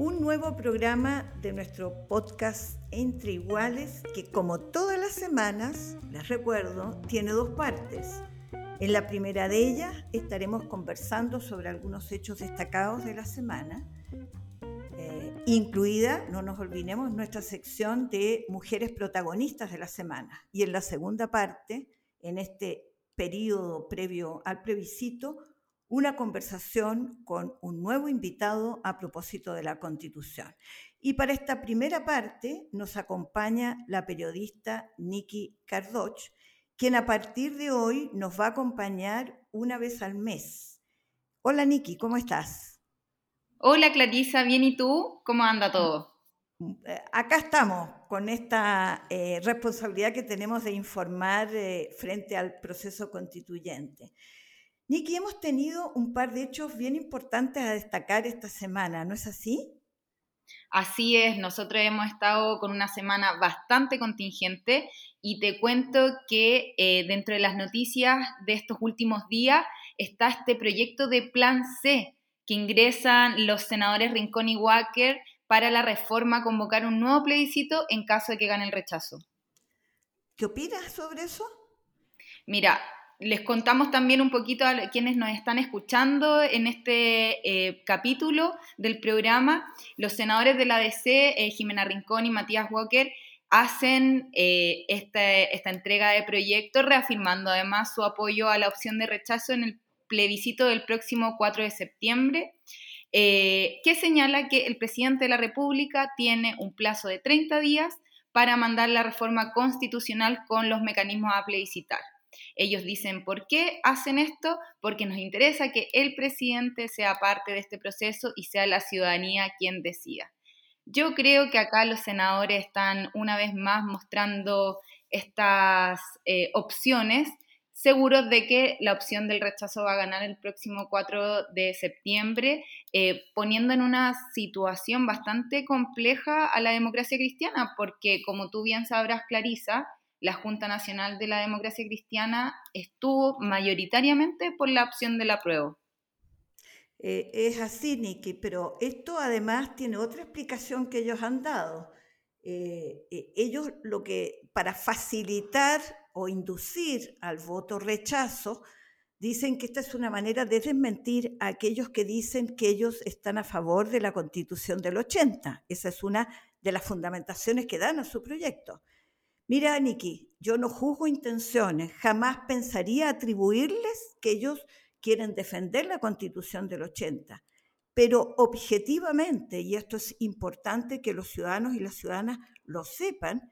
Un nuevo programa de nuestro podcast Entre Iguales que como todas las semanas, les recuerdo, tiene dos partes. En la primera de ellas estaremos conversando sobre algunos hechos destacados de la semana, eh, incluida, no nos olvidemos, nuestra sección de mujeres protagonistas de la semana. Y en la segunda parte, en este periodo previo al plebiscito, una conversación con un nuevo invitado a propósito de la Constitución. Y para esta primera parte nos acompaña la periodista Nikki Cardoch, quien a partir de hoy nos va a acompañar una vez al mes. Hola Nikki, ¿cómo estás? Hola Clarisa, bien y tú? ¿Cómo anda todo? Eh, acá estamos con esta eh, responsabilidad que tenemos de informar eh, frente al proceso constituyente. Niki, hemos tenido un par de hechos bien importantes a destacar esta semana, ¿no es así? Así es, nosotros hemos estado con una semana bastante contingente y te cuento que eh, dentro de las noticias de estos últimos días está este proyecto de Plan C que ingresan los senadores Rincón y Walker para la reforma convocar un nuevo plebiscito en caso de que gane el rechazo. ¿Qué opinas sobre eso? Mira, les contamos también un poquito a quienes nos están escuchando en este eh, capítulo del programa. Los senadores de la DC, eh, Jimena Rincón y Matías Walker, hacen eh, esta, entrega de proyecto, reafirmando además su apoyo a la opción de rechazo en el plebiscito del próximo 4 de septiembre, que señala que el presidente de la República tiene un plazo de 30 días para mandar la reforma constitucional con los mecanismos a plebiscitar. Ellos dicen, ¿por qué hacen esto? Porque nos interesa que el presidente sea parte de este proceso y sea la ciudadanía quien decida. Yo creo que acá los senadores están una vez más mostrando estas eh, opciones, seguros de que la opción del rechazo va a ganar el próximo 4 de septiembre, eh, poniendo en una situación bastante compleja a la democracia cristiana, porque como tú bien sabrás, Clarisa, la Junta Nacional de la Democracia Cristiana estuvo mayoritariamente por la opción del apruebo. Eh, es así, Niki, pero esto además tiene otra explicación que ellos han dado. Eh, eh, ellos lo que, para facilitar o inducir al voto rechazo, dicen que esta es una manera de desmentir a aquellos que dicen que ellos están a favor de la constitución del 80. Esa es una de las fundamentaciones que dan a su proyecto. Mira, Niki, yo no juzgo intenciones, jamás pensaría atribuirles que ellos quieren defender la constitución del 80, pero objetivamente, y esto es importante que los ciudadanos y las ciudadanas lo sepan,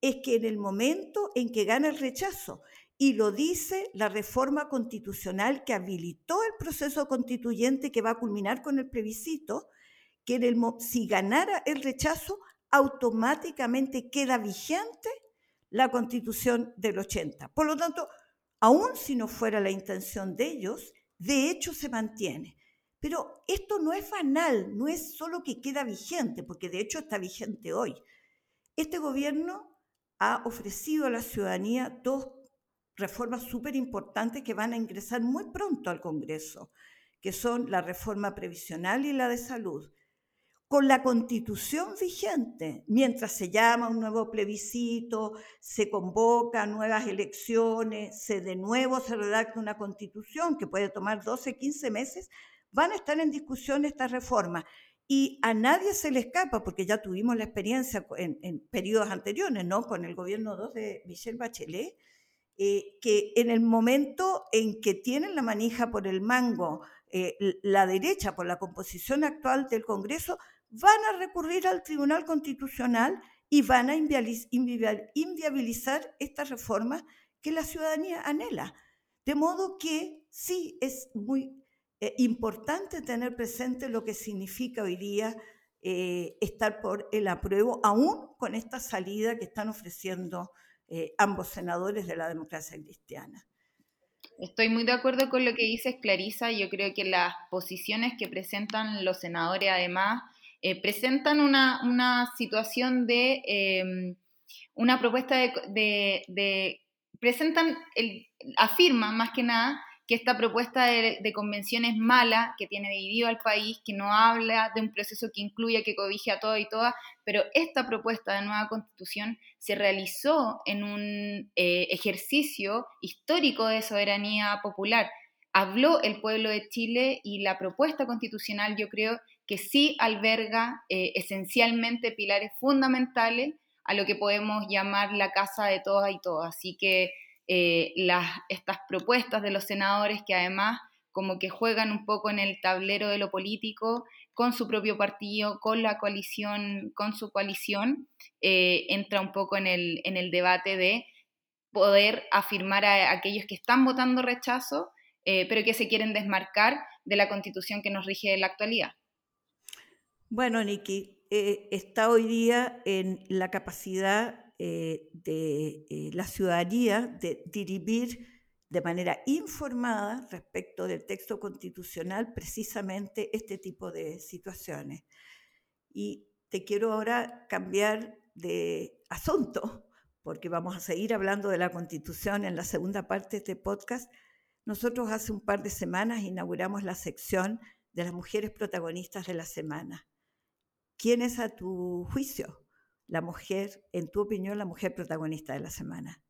es que en el momento en que gana el rechazo, y lo dice la reforma constitucional que habilitó el proceso constituyente que va a culminar con el plebiscito, que si ganara el rechazo, automáticamente queda vigente la constitución del 80. Por lo tanto, aun si no fuera la intención de ellos, de hecho se mantiene. Pero esto no es banal, no es solo que queda vigente, porque de hecho está vigente hoy. Este gobierno ha ofrecido a la ciudadanía dos reformas súper importantes que van a ingresar muy pronto al Congreso, que son la reforma previsional y la de salud con la constitución vigente, mientras se llama un nuevo plebiscito, se convoca nuevas elecciones, se de nuevo se redacta una constitución que puede tomar 12, 15 meses, van a estar en discusión estas reformas. Y a nadie se le escapa, porque ya tuvimos la experiencia en, periodos anteriores, ¿no? Con el gobierno 2 de Michelle Bachelet, eh, que en el momento en que tienen la manija por el mango eh, la derecha por la composición actual del Congreso, van a recurrir al Tribunal Constitucional y van a inviabilizar esta reforma que la ciudadanía anhela. De modo que sí es muy eh, importante tener presente lo que significa hoy día eh, estar por el apruebo, aún con esta salida que están ofreciendo eh, ambos senadores de la democracia cristiana. Estoy muy de acuerdo con lo que dices, Clarisa. Yo creo que las posiciones que presentan los senadores, además, presentan una, situación de em, una propuesta de, de presentan, el, afirman más que nada que esta propuesta de, convención es mala, que tiene dividido al país, que no habla de un proceso que incluya, que cobije a todo y todas, pero esta propuesta de nueva constitución se realizó en un eh, ejercicio histórico de soberanía popular. Habló el pueblo de Chile y la propuesta constitucional yo creo que sí alberga eh, esencialmente pilares fundamentales a lo que podemos llamar la casa de todas y todas. Así que eh, estas propuestas de los senadores que además como que juegan un poco en el tablero de lo político con su propio partido, con la coalición, con su coalición, eh, entra un poco en el, en el debate de poder afirmar a aquellos que están votando rechazo, eh, pero que se quieren desmarcar de la constitución que nos rige en la actualidad. Bueno, Niki, está hoy día en la capacidad eh, de eh, la ciudadanía de dirigir de manera informada respecto del texto constitucional precisamente este tipo de situaciones. Y te quiero ahora cambiar de asunto, porque vamos a seguir hablando de la constitución en la segunda parte de este podcast. Nosotros hace un par de semanas inauguramos la sección de las mujeres protagonistas de la semana. ¿Quién es a tu juicio la mujer, en tu opinión, la mujer protagonista de la semana?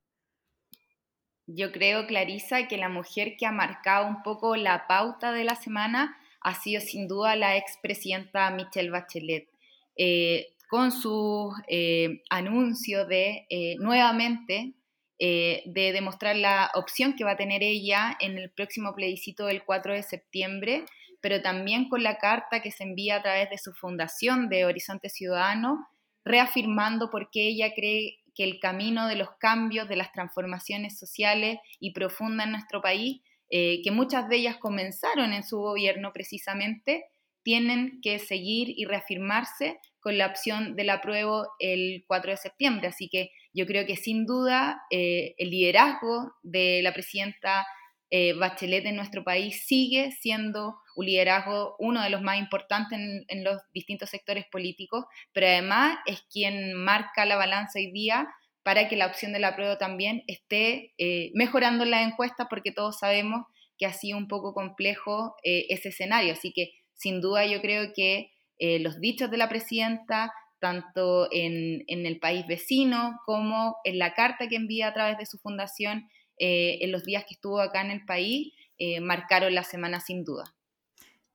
Yo creo, Clarisa, que la mujer que ha marcado un poco la pauta de la semana ha sido sin duda la expresidenta Michelle Bachelet. Eh, con su eh, anuncio de eh, nuevamente de demostrar la opción que va a tener ella en el próximo plebiscito del 4 de septiembre, pero también con la carta que se envía a través de su fundación de Horizonte Ciudadano, reafirmando por qué ella cree que el camino de los cambios, de las transformaciones sociales y profundas en nuestro país, eh, que muchas de ellas comenzaron en su gobierno precisamente, tienen que seguir y reafirmarse con la opción del apruebo el 4 de septiembre. Así que yo creo que sin duda eh, el liderazgo de la presidenta eh, Bachelet en nuestro país sigue siendo un liderazgo, uno de los más importantes en, los distintos sectores políticos, pero además es quien marca la balanza hoy día para que la opción de la prueba también esté eh, mejorando en las encuestas, porque todos sabemos que ha sido un poco complejo eh, ese escenario. Así que sin duda yo creo que los dichos de la presidenta, tanto en, en el país vecino como en la carta que envía a través de su fundación, eh, en los días que estuvo acá en el país eh, marcaron la semana sin duda.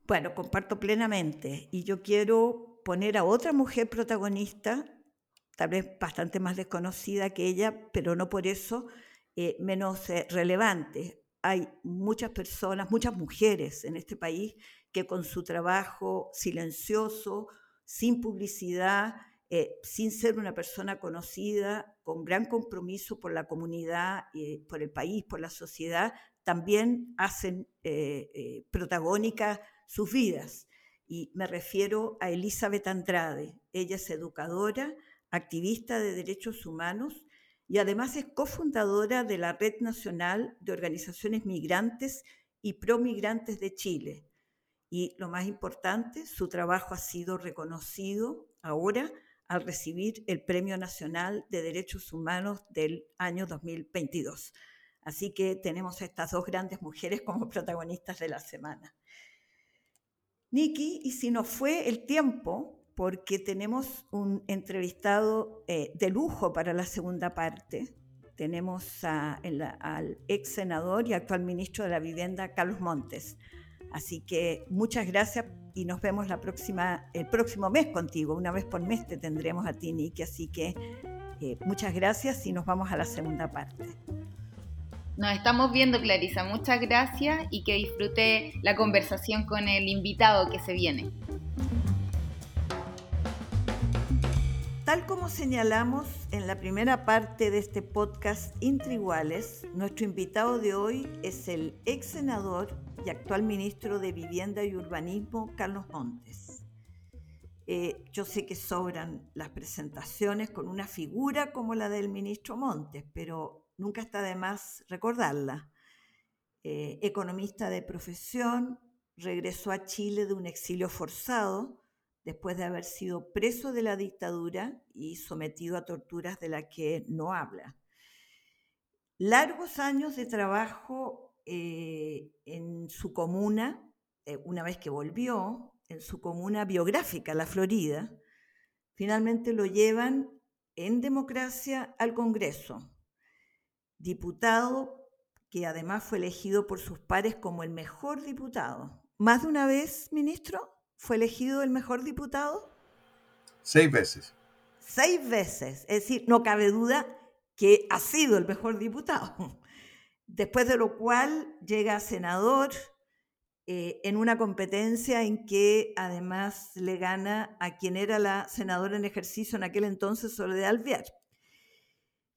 Bueno, comparto plenamente y yo quiero poner a otra mujer protagonista, tal vez bastante más desconocida que ella, pero no por eso eh, menos relevante. Hay muchas personas, muchas mujeres en este país que con su trabajo silencioso, sin publicidad, eh, sin ser una persona conocida, con gran compromiso por la comunidad, por el país, por la sociedad, también hacen eh, eh, protagónicas sus vidas. Y me refiero a Elizabeth Andrade. Ella es educadora, activista de derechos humanos y además es cofundadora de la Red Nacional de Organizaciones Migrantes y Promigrantes de Chile. Y lo más importante, su trabajo ha sido reconocido ahora al recibir el Premio Nacional de Derechos Humanos del año 2022. Así que tenemos a estas dos grandes mujeres como protagonistas de la semana. Nikki, y si nos fue el tiempo, porque tenemos un entrevistado eh, de lujo para la segunda parte. Tenemos al ex senador y actual ministro de la Vivienda, Carlos Montes. Así que muchas gracias y nos vemos la próxima, el próximo mes contigo. Una vez por mes te tendremos a ti, Nicky. Así que eh, muchas gracias y nos vamos a la segunda parte. Nos estamos viendo, Clarisa. Muchas gracias y que disfrute la conversación con el invitado que se viene. Tal como señalamos en la primera parte de este podcast Intriguales, nuestro invitado de hoy es el ex senador y actual ministro de Vivienda y Urbanismo, Carlos Montes. Eh, yo sé que sobran las presentaciones con una figura como la del ministro Montes, pero nunca está de más recordarla. Eh, economista de profesión, regresó a Chile de un exilio forzado después de haber sido preso de la dictadura y sometido a torturas de las que no habla. Largos años de trabajo eh, en su comuna, eh, una vez que volvió, en su comuna biográfica, La Florida, finalmente lo llevan en democracia al Congreso. Diputado que además fue elegido por sus pares como el mejor diputado. ¿Más de una vez, ministro? fue elegido el mejor diputado? Seis veces. Seis veces. Es decir, no cabe duda que ha sido el mejor diputado. Después de lo cual llega a senador eh, en una competencia en que además le gana a quien era la senadora en ejercicio en aquel entonces, Soledad Alvear.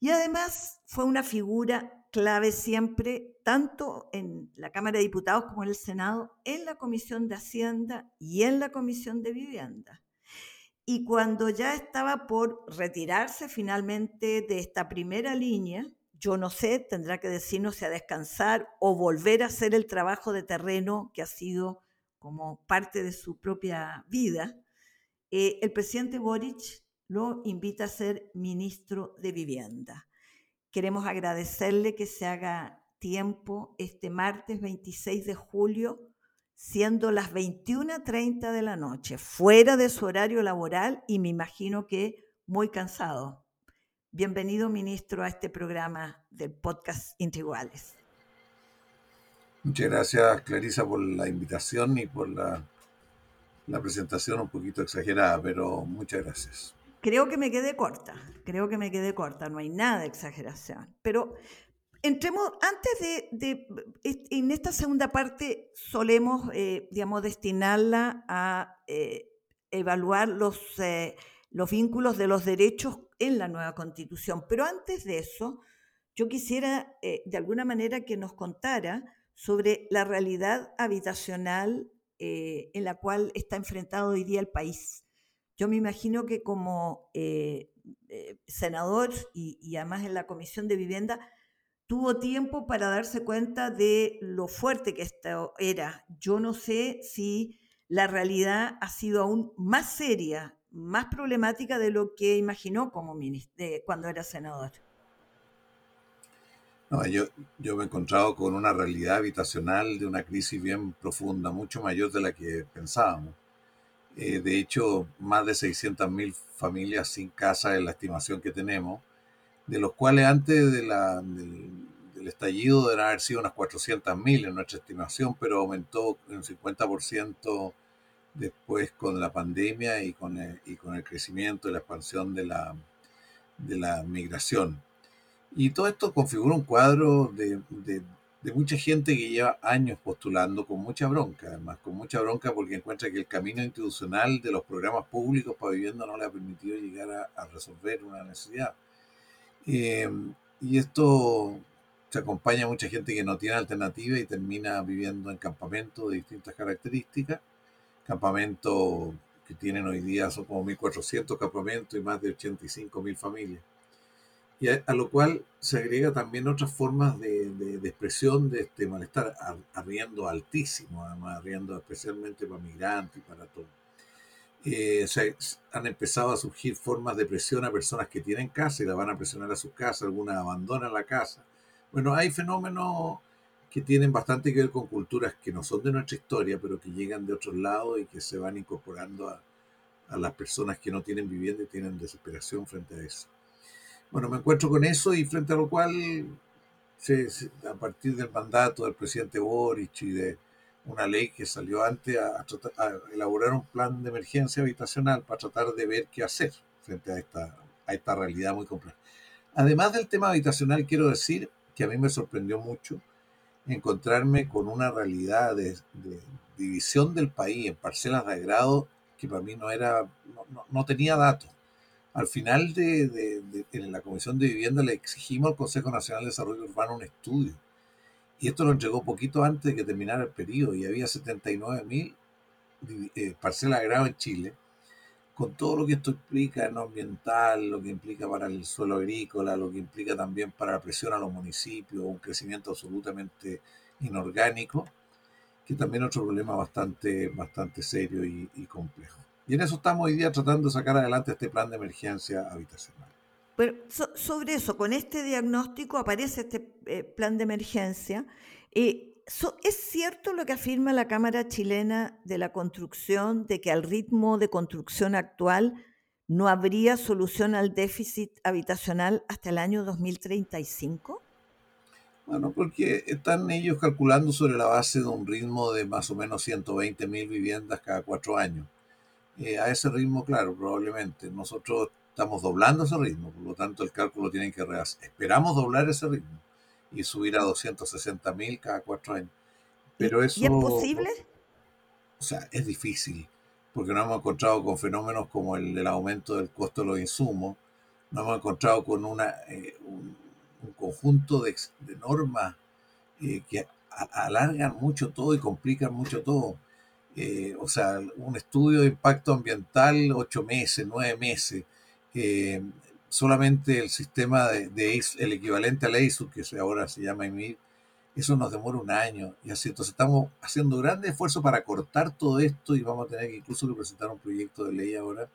Y además fue una figura clave siempre, tanto en la Cámara de Diputados como en el Senado, en la Comisión de Hacienda y en la Comisión de Vivienda. Y cuando ya estaba por retirarse finalmente de esta primera línea, yo no sé, tendrá que decirnos si a descansar o volver a hacer el trabajo de terreno que ha sido como parte de su propia vida, eh, el presidente Boric lo invita a ser ministro de Vivienda. Queremos agradecerle que se haga tiempo este martes 26 de julio, siendo las 21.30 de la noche, fuera de su horario laboral y me imagino que muy cansado. Bienvenido, ministro, a este programa del podcast Integrales. Muchas gracias, Clarisa, por la invitación y por la, la presentación un poquito exagerada, pero muchas gracias. Creo que me quedé corta, creo que me quedé corta, no hay nada de exageración. Pero entremos, antes de, en esta segunda parte solemos, eh, digamos, destinarla a eh, evaluar los, eh, los vínculos de los derechos en la nueva constitución. Pero antes de eso, yo quisiera de alguna manera que nos contara sobre la realidad habitacional en la cual está enfrentado hoy día el país. Yo me imagino que como eh, eh, senador y, además en la Comisión de Vivienda, tuvo tiempo para darse cuenta de lo fuerte que esto era. Yo no sé si la realidad ha sido aún más seria, más problemática de lo que imaginó como ministro, cuando era senador. No, yo, yo me he encontrado con una realidad habitacional de una crisis bien profunda, mucho mayor de la que pensábamos. Eh, de hecho, más de 600.000 familias sin casa es la estimación que tenemos, de los cuales antes del, estallido deben haber sido unas 400.000 en nuestra estimación, pero aumentó en 50% después con la pandemia y con el, y con el crecimiento y la expansión de la, de la migración. Y todo esto configura un cuadro de, de mucha gente que lleva años postulando con mucha bronca, además, con mucha bronca porque encuentra que el camino institucional de los programas públicos para vivienda no le ha permitido llegar a, resolver una necesidad. Em, y esto se acompaña a mucha gente que no tiene alternativa y termina viviendo en campamentos de distintas características, campamentos que tienen hoy día son como 1.400 campamentos y más de 85.000 familias y a, lo cual se agrega también otras formas de, de, expresión de este malestar, arriendo altísimo, además arriendo especialmente para migrantes y para todo. Eh, han empezado a surgir formas de presión a personas que tienen casa y la van a presionar a su casa, algunas abandonan la casa. Bueno, hay fenómenos que tienen bastante que ver con culturas que no son de nuestra historia, pero que llegan de otros lados y que se van incorporando a, a las personas que no tienen vivienda y tienen desesperación frente a eso. Bueno, me encuentro con eso y frente a lo cual, a partir del mandato del presidente Boric y de una ley que salió antes a, elaborar un plan de emergencia habitacional para tratar de ver qué hacer frente a esta, a esta realidad muy compleja. Además del tema habitacional, quiero decir que a mí me sorprendió mucho encontrarme con una realidad de, división del país en parcelas de agrado que para mí no era, no tenía datos Al final de, en la Comisión de Vivienda le exigimos al Consejo Nacional de Desarrollo Urbano un estudio. Y esto lo entregó poquito antes de que terminara el periodo y había 79 mil eh, parcelas de grado en Chile, con todo lo que esto implica en lo ambiental, lo que implica para el suelo agrícola, lo que implica también para la presión a los municipios, un crecimiento absolutamente inorgánico, que también es otro problema bastante, bastante serio y, complejo. Y en eso estamos hoy día tratando de sacar adelante este plan de emergencia habitacional. Pero sobre eso, con este diagnóstico aparece este eh, plan de emergencia. Eh, ¿Es cierto lo que afirma la Cámara Chilena de la Construcción de que al ritmo de construcción actual no habría solución al déficit habitacional hasta el año 2035? Bueno, porque están ellos calculando sobre la base de un ritmo de más o menos 120 mil viviendas cada cuatro años. Eh, a ese ritmo, claro, probablemente. Nosotros estamos doblando ese ritmo, por lo tanto el cálculo tiene que rehacer. Esperamos doblar ese ritmo y subir a 260 mil cada cuatro años. Pero eso, ¿Y es posible? O sea, es difícil, porque no hemos encontrado con fenómenos como el del aumento del costo de los insumos, no hemos encontrado con una, eh, un, conjunto de, normas eh, que alargan mucho todo y complican mucho todo. Eh, o sea, un estudio de impacto ambiental, ocho meses, nueve meses, solamente el sistema de, el equivalente al EISU, que ahora se llama EMIR, eso nos demora un año y así. Entonces estamos haciendo grandes esfuerzos para cortar todo esto y vamos a tener que incluso presentar un proyecto de ley ahora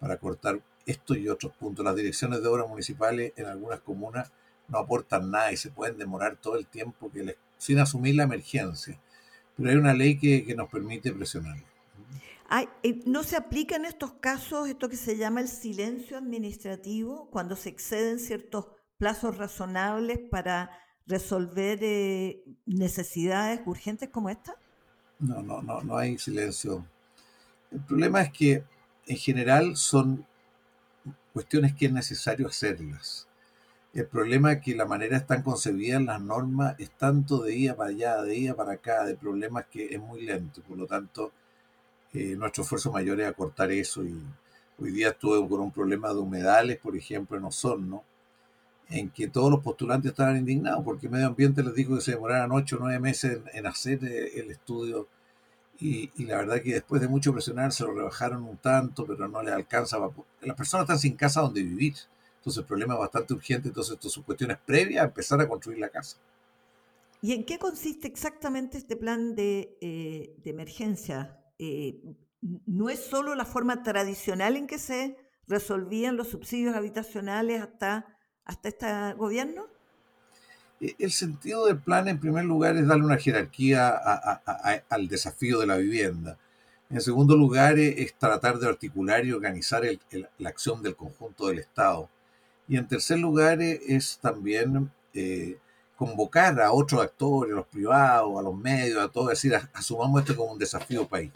para cortar esto y otros puntos. Las direcciones de obras municipales en algunas comunas no aportan nada y se pueden demorar todo el tiempo que les, sin asumir la emergencia. Pero hay una ley que, que nos permite presionar. Eh, ¿No se aplica en estos casos esto que se llama el silencio administrativo cuando se exceden ciertos plazos razonables para resolver eh, necesidades urgentes como esta? No, no, no, no hay silencio. El problema es que en general son cuestiones que es necesario hacerlas. El problema es que la manera están concebidas las normas es tanto de día para allá, de día para acá, de problemas que es muy lento. Por lo tanto, nuestro esfuerzo mayor es acortar eso. Y hoy día estuve con un problema de humedales, por ejemplo, en Osorno, en que todos los postulantes estaban indignados porque Medio Ambiente les dijo que se demoraran 8 o 9 meses en, hacer eh, el estudio. Y, la verdad que después de mucho presionar se lo rebajaron un tanto, pero no les alcanza. Las personas están sin casa donde vivir. Entonces el problema es bastante urgente. Entonces esto son cuestiones previas a empezar a construir la casa. ¿Y en qué consiste exactamente este plan de, eh, de emergencia? Eh, no es solo la forma tradicional en que se resolvían los subsidios habitacionales hasta, hasta este gobierno? E, el sentido del plan, en primer lugar, es darle una jerarquía al desafío de la vivienda. En segundo lugar, es tratar de articular y organizar la acción del conjunto del Estado. Y en tercer lugar, es también eh, convocar a otros actores, a los privados, a los medios, a todos, decir, asumamos esto como un desafío país.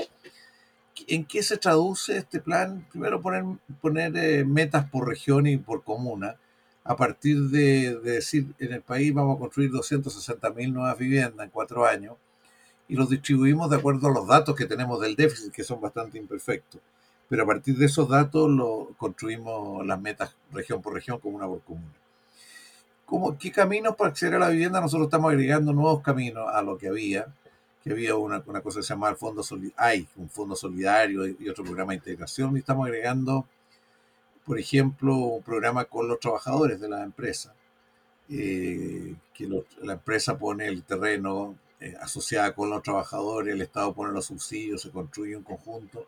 ¿En qué se traduce este plan? Primero poner, poner eh, metas por región y por comuna, a partir de, decir, en el país vamos a construir 260 mil nuevas viviendas en cuatro años, y los distribuimos de acuerdo a los datos que tenemos del déficit, que son bastante imperfectos. Pero a partir de esos datos lo, construimos las metas región por región, comuna por comuna. ¿Qué caminos para acceder a la vivienda? Nosotros estamos agregando nuevos caminos a lo que había, que había una, cosa que se llama el Fondo hay un Fondo Solidario y, otro programa de integración, y estamos agregando, por ejemplo, un programa con los trabajadores de la empresa, eh, que la empresa pone el terreno eh, asociada con los trabajadores, el Estado pone los subsidios, se construye un conjunto.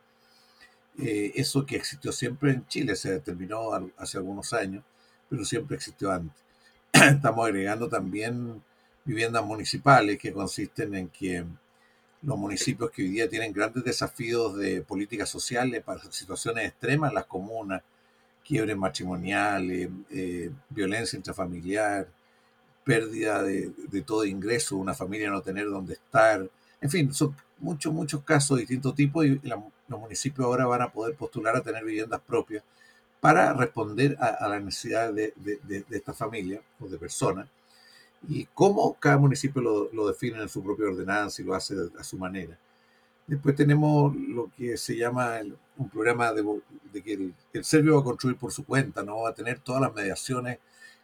Eh, eso que existió siempre en Chile, se determinó hace algunos años, pero siempre existió antes. estamos agregando también viviendas municipales que consisten en que los municipios que hoy día tienen grandes desafíos de políticas sociales para situaciones extremas, las comunas, quiebres matrimoniales, eh, violencia intrafamiliar, pérdida de, todo ingreso, una familia no tener dónde estar, en fin, son muchos, muchos casos de distintos tipos y los municipios ahora van a poder postular a tener viviendas propias para responder a, la necesidad de, esta familia o de personas y cómo cada municipio lo, lo, define en su propia ordenanza y lo hace a su manera. Después tenemos lo que se llama un programa de, que el, el, serbio va a construir por su cuenta, no va a tener todas las mediaciones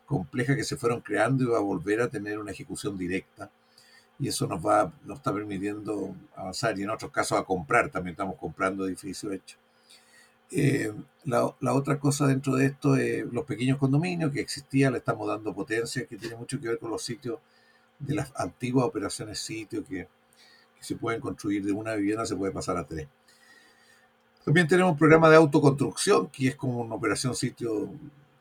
complejas que se fueron creando y va a volver a tener una ejecución directa. Y eso nos va nos está permitiendo avanzar y en otros casos a comprar, también estamos comprando edificios hechos. Eh, la, otra cosa dentro de esto es los pequeños condominios que existían, le estamos dando potencia, que tiene mucho que ver con los sitios de las antiguas operaciones sitio que que se pueden construir de una vivienda, se puede pasar a tres. También tenemos un programa de autoconstrucción, que es como una operación sitio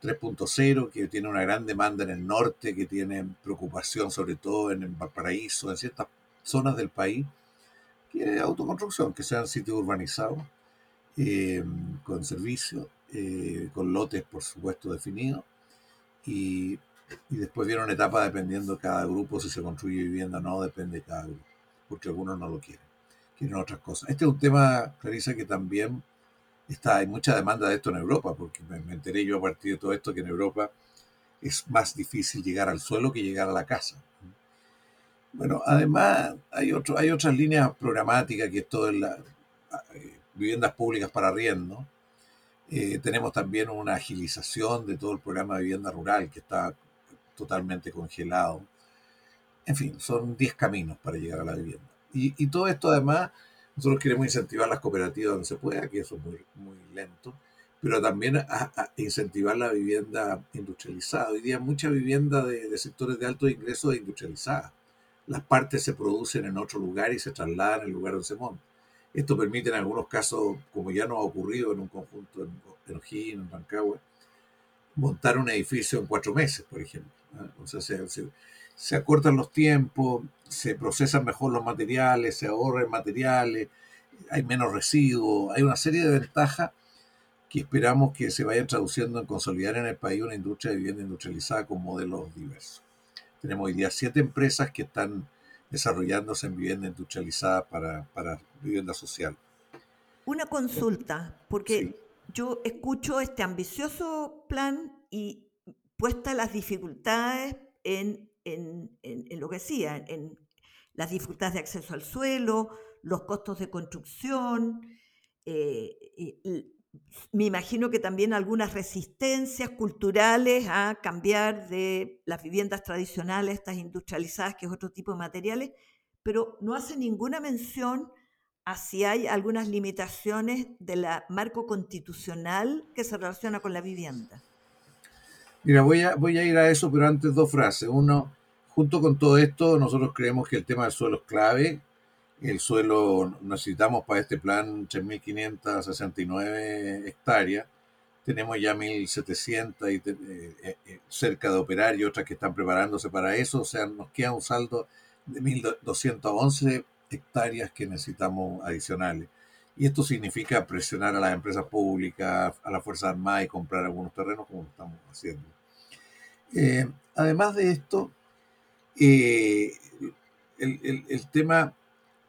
3.0, que tiene una gran demanda en el norte, que tiene preocupación sobre todo en el Valparaíso, en ciertas zonas del país, que es autoconstrucción, que sean sitios urbanizados, eh, con servicios, eh, con lotes, por supuesto, definidos, y, y después viene una etapa dependiendo de cada grupo, si se construye vivienda o no, depende de cada grupo porque algunos no lo quieren, quieren otras cosas. Este es un tema, Clarisa, que también está, hay mucha demanda de esto en Europa, porque me, enteré yo a partir de todo esto que en Europa es más difícil llegar al suelo que llegar a la casa. Bueno, además hay, otro, hay otras líneas programáticas que es todo en las eh, viviendas públicas para arriendo. Eh, tenemos también una agilización de todo el programa de vivienda rural que está totalmente congelado. En fin, son 10 caminos para llegar a la vivienda. Y, todo esto además, nosotros queremos incentivar las cooperativas donde se pueda, que eso es muy, muy lento, pero también a, incentivar la vivienda industrializada. Hoy día mucha vivienda de, sectores de alto ingreso es industrializada. Las partes se producen en otro lugar y se trasladan al lugar donde se monta. Esto permite en algunos casos, como ya no ha ocurrido en un conjunto en, en O'Higgins, en Rancagua, montar un edificio en cuatro meses, por ejemplo. O sea, se, se acortan los tiempos, se procesan mejor los materiales, se ahorran materiales, hay menos residuos, hay una serie de ventajas que esperamos que se vayan traduciendo en consolidar en el país una industria de vivienda industrializada con modelos diversos. Tenemos hoy día siete empresas que están desarrollándose en vivienda industrializada para, para vivienda social. Una consulta, porque yo escucho este ambicioso plan y puesta las dificultades en en, lo que decía, en las dificultades de acceso al suelo, los costos de construcción, eh, me imagino que también algunas resistencias culturales a cambiar de las viviendas tradicionales, estas industrializadas, que es otro tipo de materiales, pero no hace ninguna mención a si hay algunas limitaciones del marco constitucional que se relaciona con la vivienda. Mira, voy a, voy a ir a eso, pero antes dos frases. Uno, Junto con todo esto, nosotros creemos que el tema del suelo es clave. El suelo necesitamos para este plan 3.569 hectáreas. Tenemos ya 1.700 y eh, eh, eh, cerca de operar y otras que están preparándose para eso. O sea, nos queda un saldo de 1.211 hectáreas que necesitamos adicionales. Y esto significa presionar a las empresas públicas, a la Fuerza Armada y comprar algunos terrenos como estamos haciendo. además de esto, eh, el, tema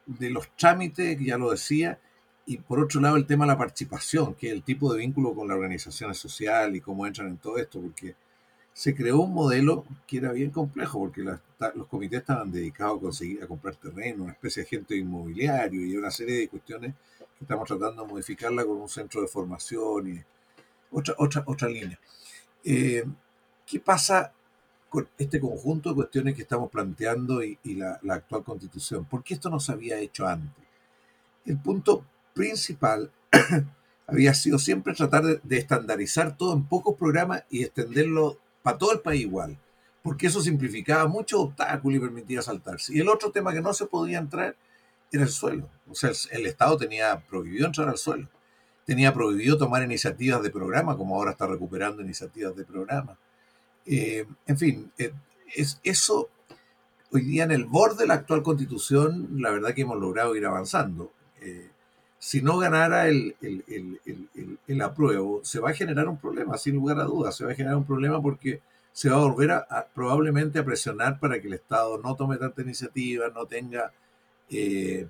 de los trámites, ya lo decía, y por otro lado el tema de la participación, que es el tipo de vínculo con las organizaciones sociales y cómo entran en todo esto, porque se creó un modelo que era bien complejo, porque los comités estaban dedicados a conseguir a comprar terreno, una especie de agente inmobiliario y una serie de cuestiones que estamos tratando de modificarla con un centro de formación y otra, otra, otra línea. Eh, ¿Qué pasa con este conjunto de cuestiones que estamos planteando y, la, actual constitución. ¿Por qué esto no se había hecho antes? El punto principal había sido siempre tratar de, estandarizar todo en pocos programas y extenderlo para todo el país igual, porque eso simplificaba muchos obstáculos y permitía saltarse. Y el otro tema que no se podía entrar era el suelo. O sea, el, el Estado tenía prohibido entrar al suelo. Tenía prohibido tomar iniciativas de programa, como ahora está recuperando iniciativas de programa eh, en fin, eh, es, eso hoy día en el borde de la actual constitución, la verdad que hemos logrado ir avanzando. Eh, si no ganara el, el, apruebo, se va a generar un problema, sin lugar a dudas, se va a generar un problema porque se va a volver a, probablemente a presionar para que el Estado no tome tanta iniciativa, no tenga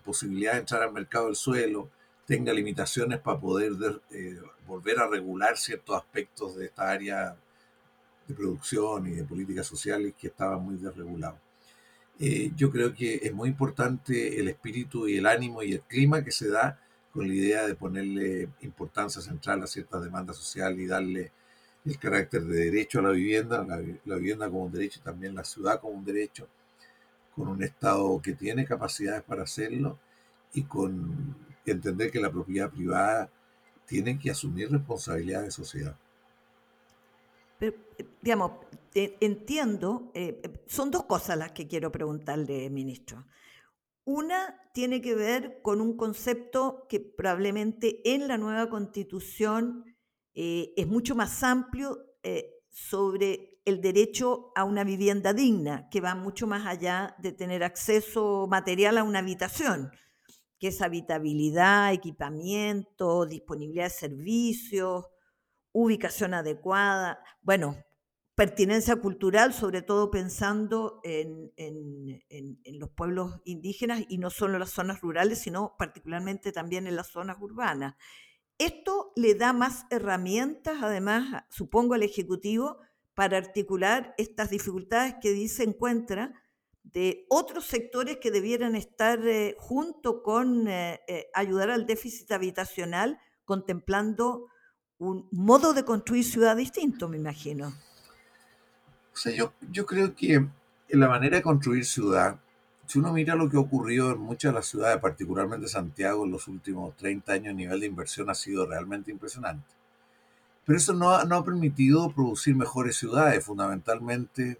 posibilidad de entrar al mercado del suelo, tenga limitaciones para poder volver a regular ciertos aspectos de esta área de producción y de políticas sociales que estaba muy desregulado. Eh, yo creo que es muy importante el espíritu y el ánimo y el clima que se da con la idea de ponerle importancia central a ciertas demandas sociales y darle el carácter de derecho a la vivienda, la, la, vivienda como un derecho y también la ciudad como un derecho, con un Estado que tiene capacidades para hacerlo y con entender que la propiedad privada tiene que asumir responsabilidades de sociedad. Pero, eh, digamos, entiendo, eh, eh, son dos cosas las que quiero preguntarle, ministro. Una tiene que ver con un concepto que probablemente en la nueva constitución es mucho más amplio sobre el derecho a una vivienda digna, que va mucho más allá de tener acceso material a una habitación, que es habitabilidad, equipamiento, disponibilidad de servicios, ubicación adecuada, bueno, pertinencia cultural, sobre todo pensando en, los pueblos indígenas y no solo en las zonas rurales, sino particularmente también en las zonas urbanas. Esto le da más herramientas, además, supongo, al Ejecutivo para articular estas dificultades que dice encuentra de otros sectores que debieran estar eh, junto con eh, eh, ayudar al déficit habitacional, contemplando un modo de construir ciudad distinto, me imagino. O sea, yo, yo creo que en la manera de construir ciudad, si uno mira lo que ha ocurrido en muchas de las ciudades, particularmente Santiago, en los últimos 30 años, el nivel de inversión ha sido realmente impresionante. Pero eso no no ha permitido producir mejores ciudades, fundamentalmente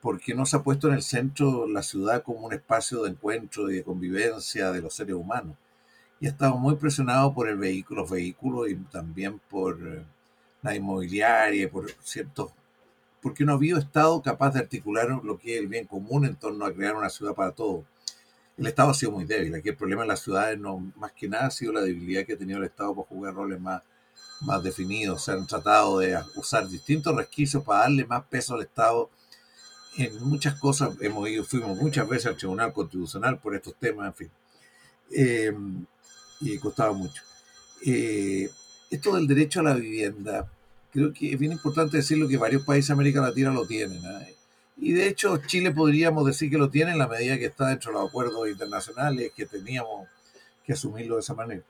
porque no se ha puesto en el centro la ciudad como un espacio de encuentro y de convivencia de los seres humanos y ha estado muy presionado por el vehículo, los vehículos y también por eh, la inmobiliaria, por ciertos, porque no ha habido Estado capaz de articular lo que es el bien común en torno a crear una ciudad para todos. El Estado ha sido muy débil. Aquí el problema en las ciudades no, más que nada ha sido la debilidad que ha tenido el Estado para jugar roles más, más definidos. Se han tratado de usar distintos resquicios para darle más peso al Estado en muchas cosas. Hemos ido, fuimos muchas veces al Tribunal Constitucional por estos temas, en fin. Eh, y costaba mucho. Eh, esto del derecho a la vivienda, creo que es bien importante decirlo que varios países de América Latina lo tienen. ¿ah? Y de hecho Chile podríamos decir que lo tiene en la medida que está dentro de los acuerdos internacionales, que teníamos que asumirlo de esa manera.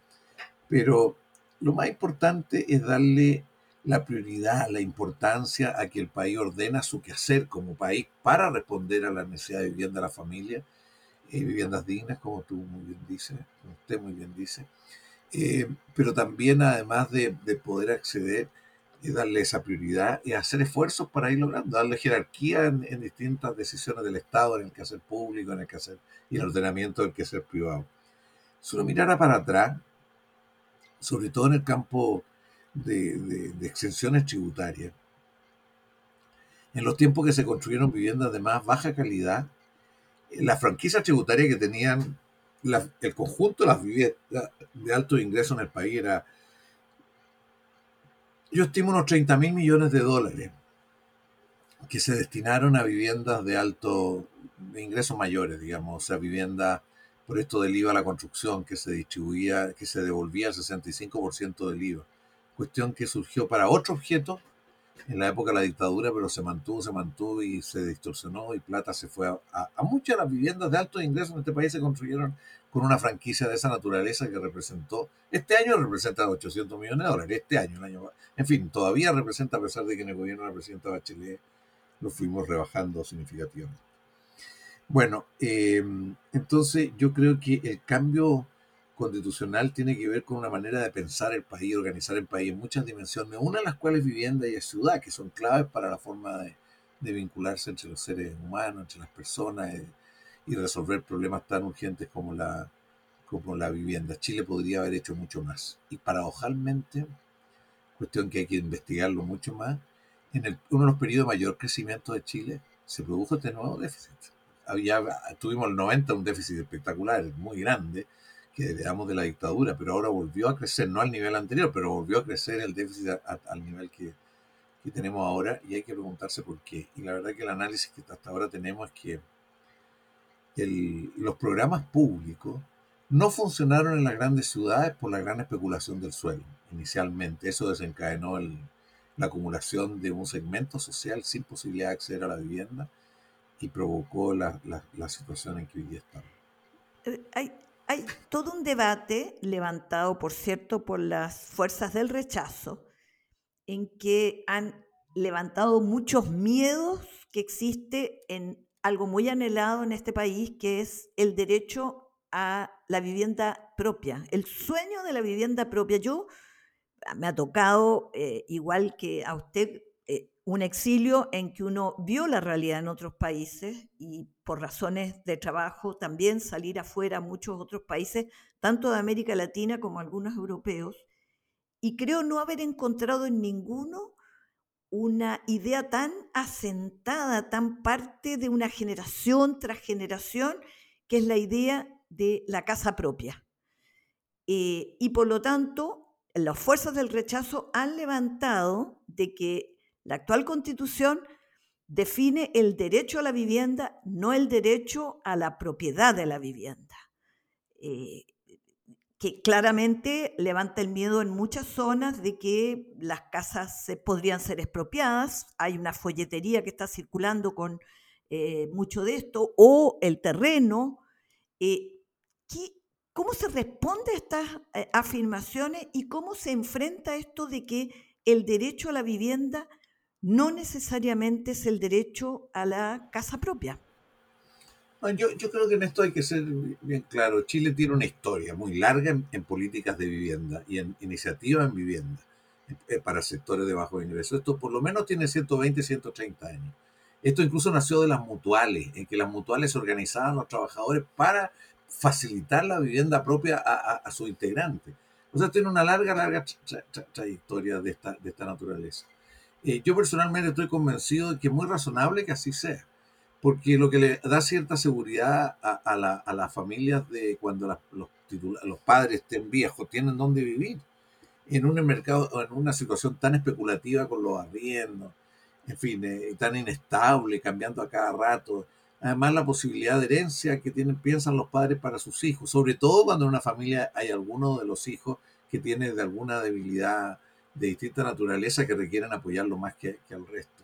Pero lo más importante es darle la prioridad, la importancia a que el país ordena su quehacer como país para responder a la necesidad de vivienda de la familia eh, viviendas dignas, como tú muy bien dices, como usted muy bien dice, eh, pero también además de, poder acceder y darle esa prioridad y hacer esfuerzos para ir logrando, darle jerarquía en, distintas decisiones del Estado, en el quehacer público, en el quehacer y el ordenamiento del quehacer privado. Si uno mirara para atrás, sobre todo en el campo de, de exenciones tributarias, en los tiempos que se construyeron viviendas de más baja calidad, la franquicia tributaria que tenían el conjunto de las viviendas de alto ingreso en el país era, yo estimo unos 30 mil millones de dólares que se destinaron a viviendas de alto de ingresos mayores, digamos, o sea, viviendas por esto del IVA a la construcción que se distribuía, que se devolvía el 65% del IVA. Cuestión que surgió para otro objeto en la época de la dictadura, pero se mantuvo, se mantuvo y se distorsionó y plata se fue a, muchas de las viviendas de alto ingreso en este país se construyeron con una franquicia de esa naturaleza que representó, este año representa 800 millones de dólares, este año, el año, en fin, todavía representa, a pesar de que en el gobierno de la presidenta Bachelet lo fuimos rebajando significativamente. Bueno, eh, entonces yo creo que el cambio constitucional tiene que ver con una manera de pensar el país, organizar el país en muchas dimensiones, una de las cuales vivienda y ciudad, que son claves para la forma de, vincularse entre los seres humanos, entre las personas eh, y resolver problemas tan urgentes como la, como la vivienda. Chile podría haber hecho mucho más. Y paradojalmente, cuestión que hay que investigarlo mucho más, en el, uno de los periodos de mayor crecimiento de Chile se produjo este nuevo déficit. Había, tuvimos el 90 un déficit espectacular, muy grande, que heredamos de la dictadura, pero ahora volvió a crecer, no al nivel anterior, pero volvió a crecer el déficit al nivel que, que, tenemos ahora y hay que preguntarse por qué. Y la verdad que el análisis que hasta ahora tenemos es que el, los programas públicos no funcionaron en las grandes ciudades por la gran especulación del suelo inicialmente. Eso desencadenó el, la acumulación de un segmento social sin posibilidad de acceder a la vivienda y provocó la, la, situación en que hoy día estamos. Eh, hay, hay todo un debate levantado, por cierto, por las fuerzas del rechazo, en que han levantado muchos miedos que existe en algo muy anhelado en este país, que es el derecho a la vivienda propia, el sueño de la vivienda propia. Yo ah, me ha tocado, eh, igual que a usted, un exilio en que uno vio la realidad en otros países y por razones de trabajo también salir afuera a muchos otros países, tanto de América Latina como algunos europeos, y creo no haber encontrado en ninguno una idea tan asentada, tan parte de una generación tras generación, que es la idea de la casa propia. Eh, y por lo tanto, las fuerzas del rechazo han levantado de que la actual constitución define el derecho a la vivienda, no el derecho a la propiedad de la vivienda, eh, que claramente levanta el miedo en muchas zonas de que las casas se podrían ser expropiadas. Hay una folletería que está circulando con eh, mucho de esto, o el terreno. Eh, ¿Cómo se responde a estas afirmaciones y cómo se enfrenta esto de que el derecho a la vivienda no necesariamente es el derecho a la casa propia. Yo, yo, creo que en esto hay que ser bien claro. Chile tiene una historia muy larga en, políticas de vivienda y en iniciativas en vivienda eh, para sectores de bajo ingreso. Esto por lo menos tiene 120, 130 años. Esto incluso nació de las mutuales, en que las mutuales organizaban a los trabajadores para facilitar la vivienda propia a, a, sus integrantes. O sea, tiene una larga, larga trayectoria de esta, de esta naturaleza. Eh, yo personalmente estoy convencido de que es muy razonable que así sea, porque lo que le da cierta seguridad a, las familias de cuando los, los padres estén viejos, tienen dónde vivir, en un mercado, en una situación tan especulativa con los arriendos, en fin, eh, tan inestable, cambiando a cada rato. Además, la posibilidad de herencia que tienen, piensan los padres para sus hijos, sobre todo cuando en una familia hay alguno de los hijos que tiene de alguna debilidad de distinta naturaleza que requieren apoyarlo más que, al resto.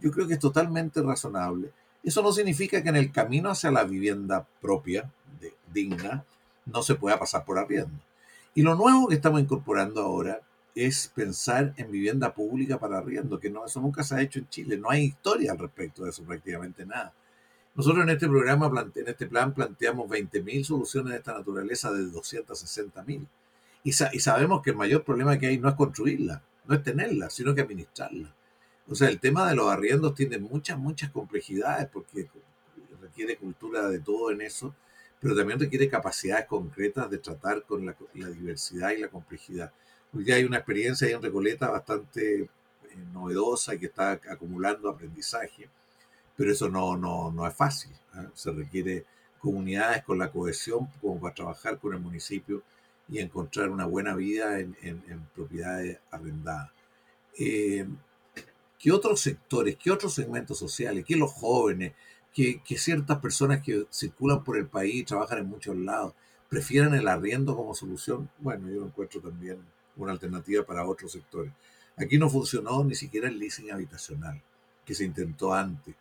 Yo creo que es totalmente razonable. Eso no significa que en el camino hacia la vivienda propia, digna, no se pueda pasar por arriendo. Y lo nuevo que estamos incorporando ahora es pensar en vivienda pública para arriendo, que no, eso nunca se ha hecho en Chile. No hay historia al respecto de eso, prácticamente nada. Nosotros en este programa, en este plan, planteamos 20.000 soluciones de esta naturaleza de 260.000. Y, sabemos que el mayor problema que hay no es construirla, no es tenerla, sino que administrarla. O sea, el tema de los arriendos tiene muchas, muchas complejidades porque requiere cultura de todo en eso, pero también requiere capacidades concretas de tratar con la, diversidad y la complejidad. Hoy día hay una experiencia ahí en Recoleta bastante eh, novedosa y que está acumulando aprendizaje, pero eso no, no, no es fácil. ¿eh? Se requiere comunidades con la cohesión como para trabajar con el municipio y encontrar una buena vida en, propiedades arrendadas. Eh, ¿Qué otros sectores, qué otros segmentos sociales, qué los jóvenes, qué, ciertas personas que circulan por el país trabajan en muchos lados prefieren el arriendo como solución? Bueno, yo encuentro también una alternativa para otros sectores. Aquí no funcionó ni siquiera el leasing habitacional, que se intentó antes,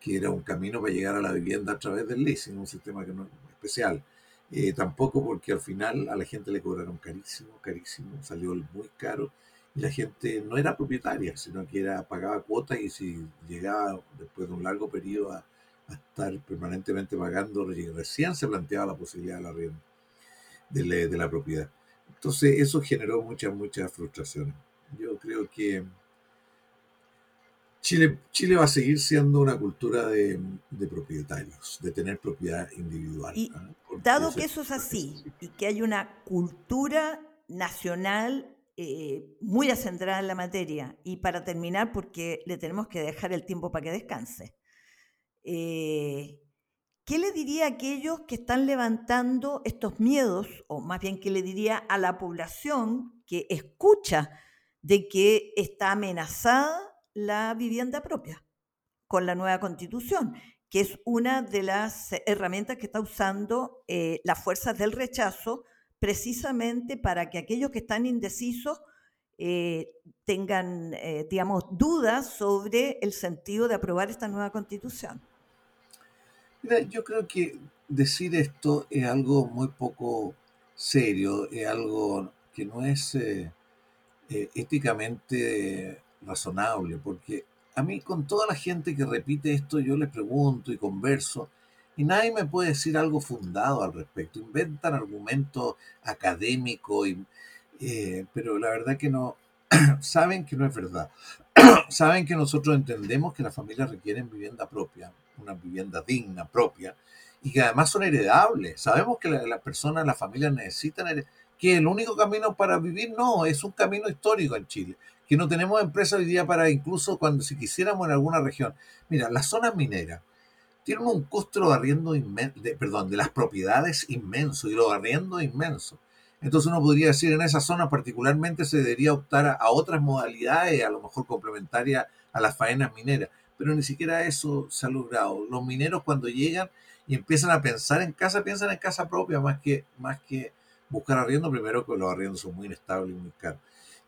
que era un camino para llegar a la vivienda a través del leasing, un sistema que no, especial. Eh, tampoco porque al final a la gente le cobraron carísimo, carísimo, salió muy caro y la gente no era propietaria, sino que era pagaba cuotas y si llegaba después de un largo periodo a, estar permanentemente pagando, recién se planteaba la posibilidad de la, de, de la propiedad. Entonces eso generó muchas, muchas frustraciones. Yo creo que Chile, Chile va a seguir siendo una cultura de, propietarios, de tener propiedad individual. Y dado que eso es así y que hay una cultura nacional eh, muy acentrada en la materia, y para terminar, porque le tenemos que dejar el tiempo para que descanse, eh, ¿qué le diría a aquellos que están levantando estos miedos, o más bien qué le diría a la población que escucha de que está amenazada la vivienda propia con la nueva constitución, que es una de las herramientas que está usando eh, las fuerzas del rechazo precisamente para que aquellos que están indecisos eh, tengan, eh, digamos, dudas sobre el sentido de aprobar esta nueva constitución. Mira, yo creo que decir esto es algo muy poco serio, es algo que no es eh, éticamente razonable, porque a mí con toda la gente que repite esto yo les pregunto y converso y nadie me puede decir algo fundado al respecto. Inventan argumentos académicos, eh, pero la verdad que no, saben que no es verdad. saben que nosotros entendemos que las familias requieren vivienda propia, una vivienda digna, propia, y que además son heredables. Sabemos que las personas, las familias necesitan que el único camino para vivir no, es un camino histórico en Chile, que no tenemos empresas hoy día para incluso cuando si quisiéramos en alguna región. Mira, las zonas mineras, tienen un costo de arriendo inmenso, perdón, de las propiedades inmenso y los arriendos inmenso. Entonces uno podría decir en esa zona particularmente se debería optar a, otras modalidades, a lo mejor complementarias a las faenas mineras, pero ni siquiera eso se ha logrado. Los mineros cuando llegan y empiezan a pensar en casa, piensan en casa propia más que, más que buscar arriendo, primero que los arriendos son muy inestables y muy caros.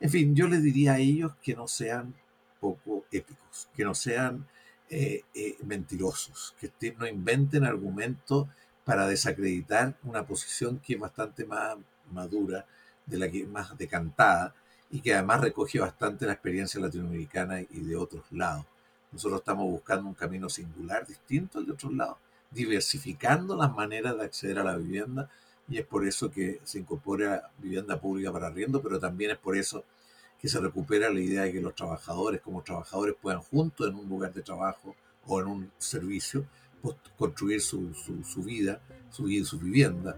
En fin, yo les diría a ellos que no sean poco épicos, que no sean eh, eh, mentirosos, que no inventen argumentos para desacreditar una posición que es bastante más madura, de la que más decantada y que además recoge bastante la experiencia latinoamericana y de otros lados. Nosotros estamos buscando un camino singular, distinto al de otros lados, diversificando las maneras de acceder a la vivienda y es por eso que se incorpora vivienda pública para arriendo, pero también es por eso que se recupera la idea de que los trabajadores como trabajadores puedan juntos en un lugar de trabajo o en un servicio pues, construir su, su, vida, su, su vivienda.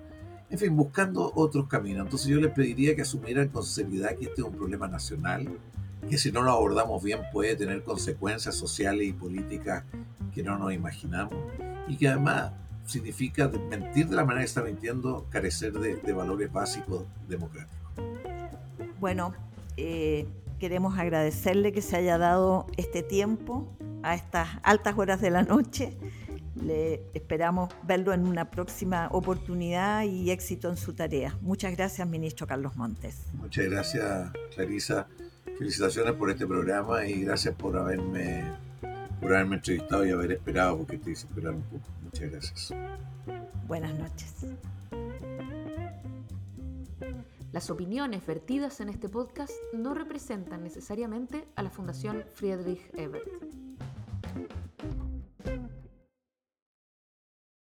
En fin, buscando otros caminos. Entonces yo les pediría que asumieran con seriedad que este es un problema nacional, que si no lo abordamos bien puede tener consecuencias sociales y políticas que no nos imaginamos y que además significa mentir de la manera que está mintiendo, carecer de, de valores básicos democráticos. Bueno, eh, queremos agradecerle que se haya dado este tiempo a estas altas horas de la noche. Le esperamos verlo en una próxima oportunidad y éxito en su tarea. Muchas gracias, ministro Carlos Montes. Muchas gracias, Clarisa. Felicitaciones por este programa y gracias por haberme, por haberme entrevistado y haber esperado, porque te hice esperar un poco. Muchas gracias. Buenas noches. Las opiniones vertidas en este podcast no representan necesariamente a la Fundación Friedrich Ebert.